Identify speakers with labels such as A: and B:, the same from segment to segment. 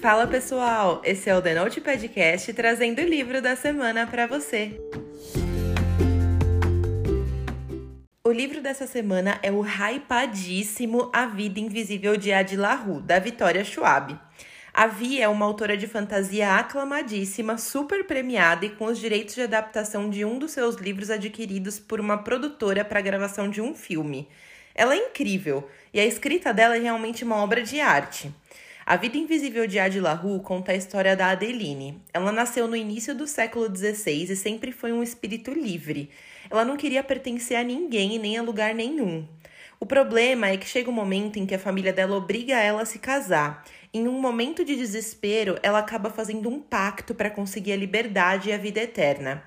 A: Fala pessoal, esse é o The Note Podcast trazendo o livro da semana para você. O livro dessa semana é o hypadíssimo A Vida Invisível de Adi LaRue, da Vitória Schwab. A Vi é uma autora de fantasia aclamadíssima, super premiada e com os direitos de adaptação de um dos seus livros adquiridos por uma produtora para a gravação de um filme. Ela é incrível e a escrita dela é realmente uma obra de arte. A Vida Invisível de Adi LaRue conta a história da Adeline. Ela nasceu no início do século XVI e sempre foi um espírito livre. Ela não queria pertencer a ninguém nem a lugar nenhum. O problema é que chega um momento em que a família dela obriga ela a se casar. Em um momento de desespero, ela acaba fazendo um pacto para conseguir a liberdade e a vida eterna.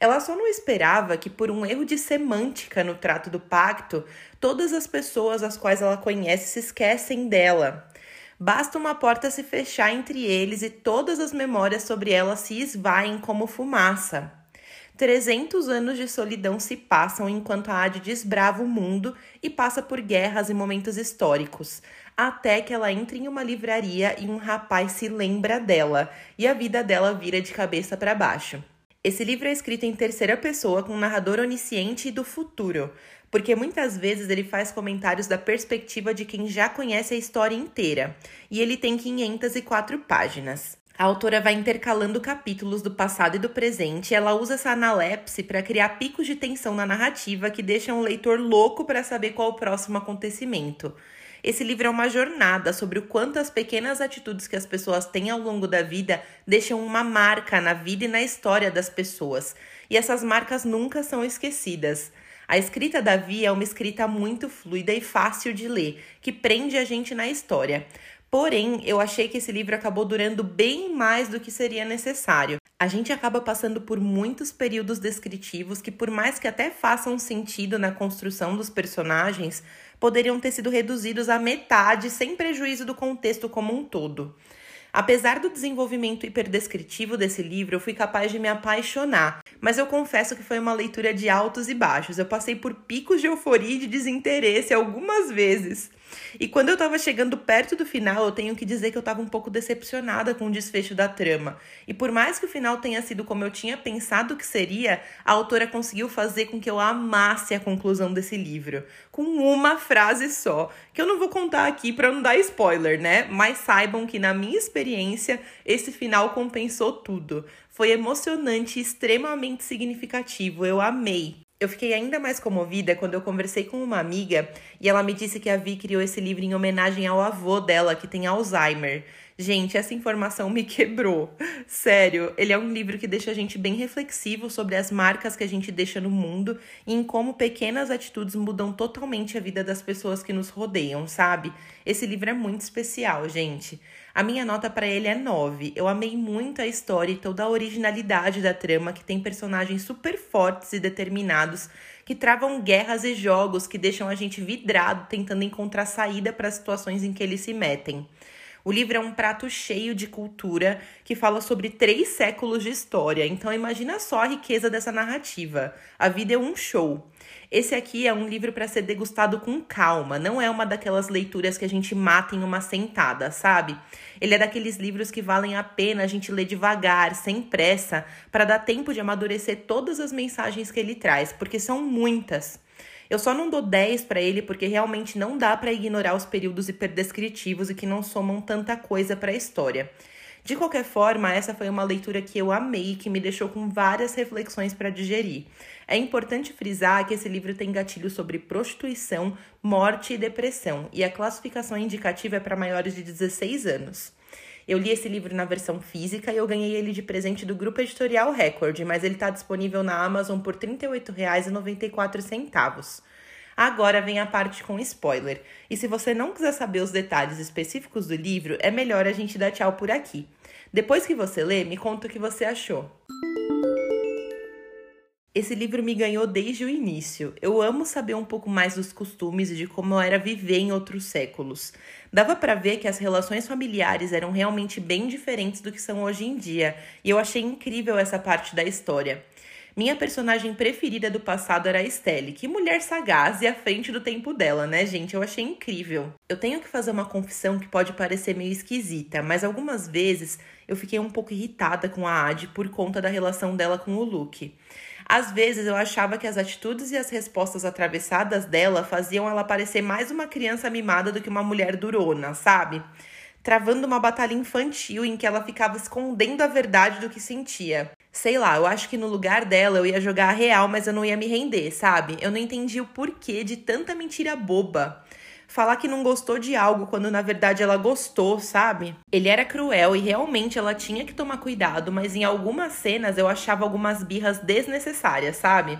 A: Ela só não esperava que, por um erro de semântica no trato do pacto, todas as pessoas as quais ela conhece se esquecem dela. Basta uma porta se fechar entre eles e todas as memórias sobre ela se esvaem como fumaça. 300 anos de solidão se passam enquanto a Ade desbrava o mundo e passa por guerras e momentos históricos, até que ela entra em uma livraria e um rapaz se lembra dela, e a vida dela vira de cabeça para baixo. Esse livro é escrito em terceira pessoa com um narrador onisciente e do futuro, porque muitas vezes ele faz comentários da perspectiva de quem já conhece a história inteira, e ele tem 504 páginas. A autora vai intercalando capítulos do passado e do presente, e ela usa essa analepse para criar picos de tensão na narrativa que deixam o leitor louco para saber qual o próximo acontecimento. Esse livro é uma jornada sobre o quanto as pequenas atitudes que as pessoas têm ao longo da vida deixam uma marca na vida e na história das pessoas. E essas marcas nunca são esquecidas. A escrita da Via é uma escrita muito fluida e fácil de ler, que prende a gente na história. Porém, eu achei que esse livro acabou durando bem mais do que seria necessário. A gente acaba passando por muitos períodos descritivos que, por mais que até façam sentido na construção dos personagens, poderiam ter sido reduzidos à metade sem prejuízo do contexto como um todo. Apesar do desenvolvimento hiperdescritivo desse livro, eu fui capaz de me apaixonar, mas eu confesso que foi uma leitura de altos e baixos. Eu passei por picos de euforia e de desinteresse algumas vezes. E quando eu tava chegando perto do final, eu tenho que dizer que eu tava um pouco decepcionada com o desfecho da trama. E por mais que o final tenha sido como eu tinha pensado que seria, a autora conseguiu fazer com que eu amasse a conclusão desse livro, com uma frase só, que eu não vou contar aqui para não dar spoiler, né? Mas saibam que na minha experiência, esse final compensou tudo. Foi emocionante e extremamente significativo. Eu amei. Eu fiquei ainda mais comovida quando eu conversei com uma amiga e ela me disse que a Vi criou esse livro em homenagem ao avô dela, que tem Alzheimer. Gente, essa informação me quebrou. Sério, ele é um livro que deixa a gente bem reflexivo sobre as marcas que a gente deixa no mundo e em como pequenas atitudes mudam totalmente a vida das pessoas que nos rodeiam, sabe? Esse livro é muito especial, gente. A minha nota para ele é 9. Eu amei muito a história e toda a originalidade da trama, que tem personagens super fortes e determinados, que travam guerras e jogos que deixam a gente vidrado tentando encontrar saída para as situações em que eles se metem. O livro é um prato cheio de cultura que fala sobre três séculos de história, então imagina só a riqueza dessa narrativa. A vida é um show. Esse aqui é um livro para ser degustado com calma, não é uma daquelas leituras que a gente mata em uma sentada, sabe? Ele é daqueles livros que valem a pena a gente ler devagar, sem pressa, para dar tempo de amadurecer todas as mensagens que ele traz, porque são muitas. Eu só não dou 10 para ele porque realmente não dá para ignorar os períodos hiperdescritivos e que não somam tanta coisa para a história. De qualquer forma, essa foi uma leitura que eu amei e que me deixou com várias reflexões para digerir. É importante frisar que esse livro tem gatilhos sobre prostituição, morte e depressão, e a classificação indicativa é para maiores de 16 anos. Eu li esse livro na versão física e eu ganhei ele de presente do grupo editorial Record, mas ele está disponível na Amazon por R$ 38,94. Agora vem a parte com spoiler. E se você não quiser saber os detalhes específicos do livro, é melhor a gente dar tchau por aqui. Depois que você lê, me conta o que você achou. Esse livro me ganhou desde o início. Eu amo saber um pouco mais dos costumes e de como era viver em outros séculos. Dava para ver que as relações familiares eram realmente bem diferentes do que são hoje em dia, e eu achei incrível essa parte da história. Minha personagem preferida do passado era a Estelle. Que mulher sagaz e à frente do tempo dela, né, gente? Eu achei incrível. Eu tenho que fazer uma confissão que pode parecer meio esquisita, mas algumas vezes eu fiquei um pouco irritada com a Ad por conta da relação dela com o Luke. Às vezes eu achava que as atitudes e as respostas atravessadas dela faziam ela parecer mais uma criança mimada do que uma mulher durona, sabe? Travando uma batalha infantil em que ela ficava escondendo a verdade do que sentia. Sei lá, eu acho que no lugar dela eu ia jogar a real, mas eu não ia me render, sabe? Eu não entendi o porquê de tanta mentira boba falar que não gostou de algo quando na verdade ela gostou, sabe? Ele era cruel e realmente ela tinha que tomar cuidado, mas em algumas cenas eu achava algumas birras desnecessárias, sabe?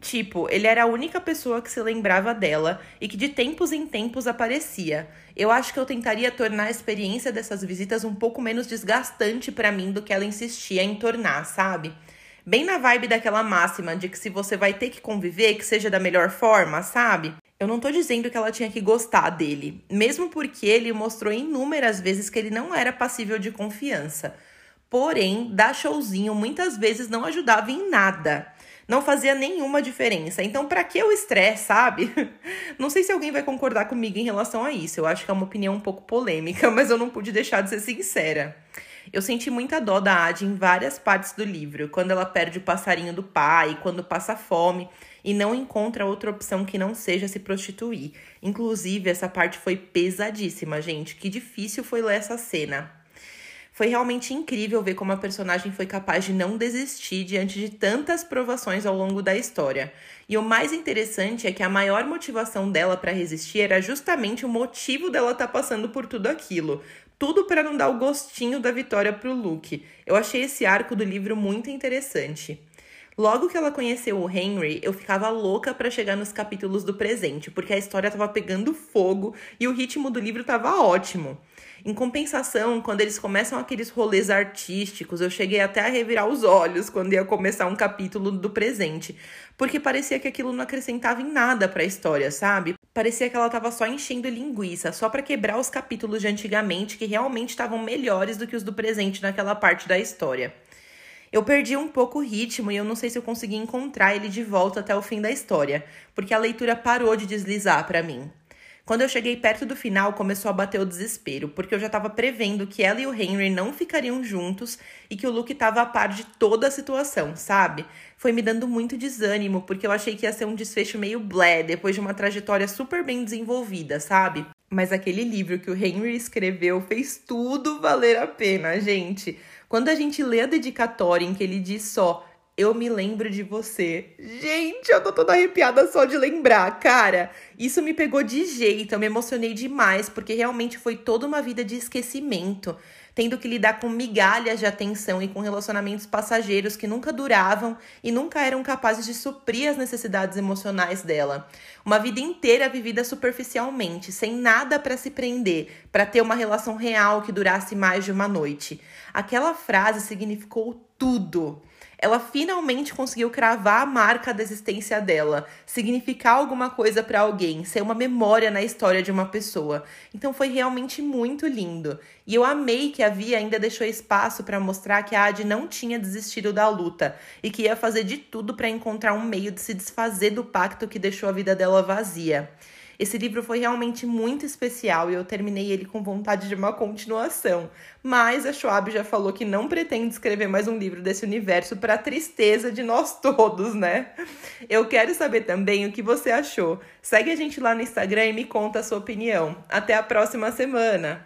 A: Tipo, ele era a única pessoa que se lembrava dela e que de tempos em tempos aparecia. Eu acho que eu tentaria tornar a experiência dessas visitas um pouco menos desgastante para mim do que ela insistia em tornar, sabe? Bem na vibe daquela máxima de que se você vai ter que conviver, que seja da melhor forma, sabe? Eu não tô dizendo que ela tinha que gostar dele, mesmo porque ele mostrou inúmeras vezes que ele não era passível de confiança. Porém, dar showzinho muitas vezes não ajudava em nada. Não fazia nenhuma diferença. Então, para que o estresse, sabe? Não sei se alguém vai concordar comigo em relação a isso. Eu acho que é uma opinião um pouco polêmica, mas eu não pude deixar de ser sincera. Eu senti muita dó da Adi em várias partes do livro, quando ela perde o passarinho do pai, quando passa fome e não encontra outra opção que não seja se prostituir. Inclusive, essa parte foi pesadíssima, gente. Que difícil foi ler essa cena. Foi realmente incrível ver como a personagem foi capaz de não desistir diante de tantas provações ao longo da história. E o mais interessante é que a maior motivação dela para resistir era justamente o motivo dela estar tá passando por tudo aquilo. Tudo para não dar o gostinho da vitória para o Luke. Eu achei esse arco do livro muito interessante. Logo que ela conheceu o Henry, eu ficava louca para chegar nos capítulos do presente, porque a história tava pegando fogo e o ritmo do livro tava ótimo. Em compensação, quando eles começam aqueles rolês artísticos, eu cheguei até a revirar os olhos quando ia começar um capítulo do presente, porque parecia que aquilo não acrescentava em nada para a história, sabe? Parecia que ela tava só enchendo linguiça, só para quebrar os capítulos de antigamente que realmente estavam melhores do que os do presente naquela parte da história. Eu perdi um pouco o ritmo e eu não sei se eu consegui encontrar ele de volta até o fim da história, porque a leitura parou de deslizar para mim. Quando eu cheguei perto do final, começou a bater o desespero, porque eu já estava prevendo que ela e o Henry não ficariam juntos e que o Luke estava a par de toda a situação, sabe? Foi me dando muito desânimo, porque eu achei que ia ser um desfecho meio blé, depois de uma trajetória super bem desenvolvida, sabe? Mas aquele livro que o Henry escreveu fez tudo valer a pena, gente. Quando a gente lê a dedicatória em que ele diz só eu me lembro de você. Gente, eu tô toda arrepiada só de lembrar, cara. Isso me pegou de jeito, eu me emocionei demais, porque realmente foi toda uma vida de esquecimento, tendo que lidar com migalhas de atenção e com relacionamentos passageiros que nunca duravam e nunca eram capazes de suprir as necessidades emocionais dela. Uma vida inteira vivida superficialmente, sem nada para se prender, para ter uma relação real que durasse mais de uma noite. Aquela frase significou tudo ela finalmente conseguiu cravar a marca da existência dela, significar alguma coisa para alguém, ser uma memória na história de uma pessoa. Então foi realmente muito lindo. E eu amei que a Via ainda deixou espaço para mostrar que a Adi não tinha desistido da luta e que ia fazer de tudo para encontrar um meio de se desfazer do pacto que deixou a vida dela vazia. Esse livro foi realmente muito especial e eu terminei ele com vontade de uma continuação. Mas a Schwab já falou que não pretende escrever mais um livro desse universo para tristeza de nós todos, né? Eu quero saber também o que você achou. Segue a gente lá no Instagram e me conta a sua opinião. Até a próxima semana!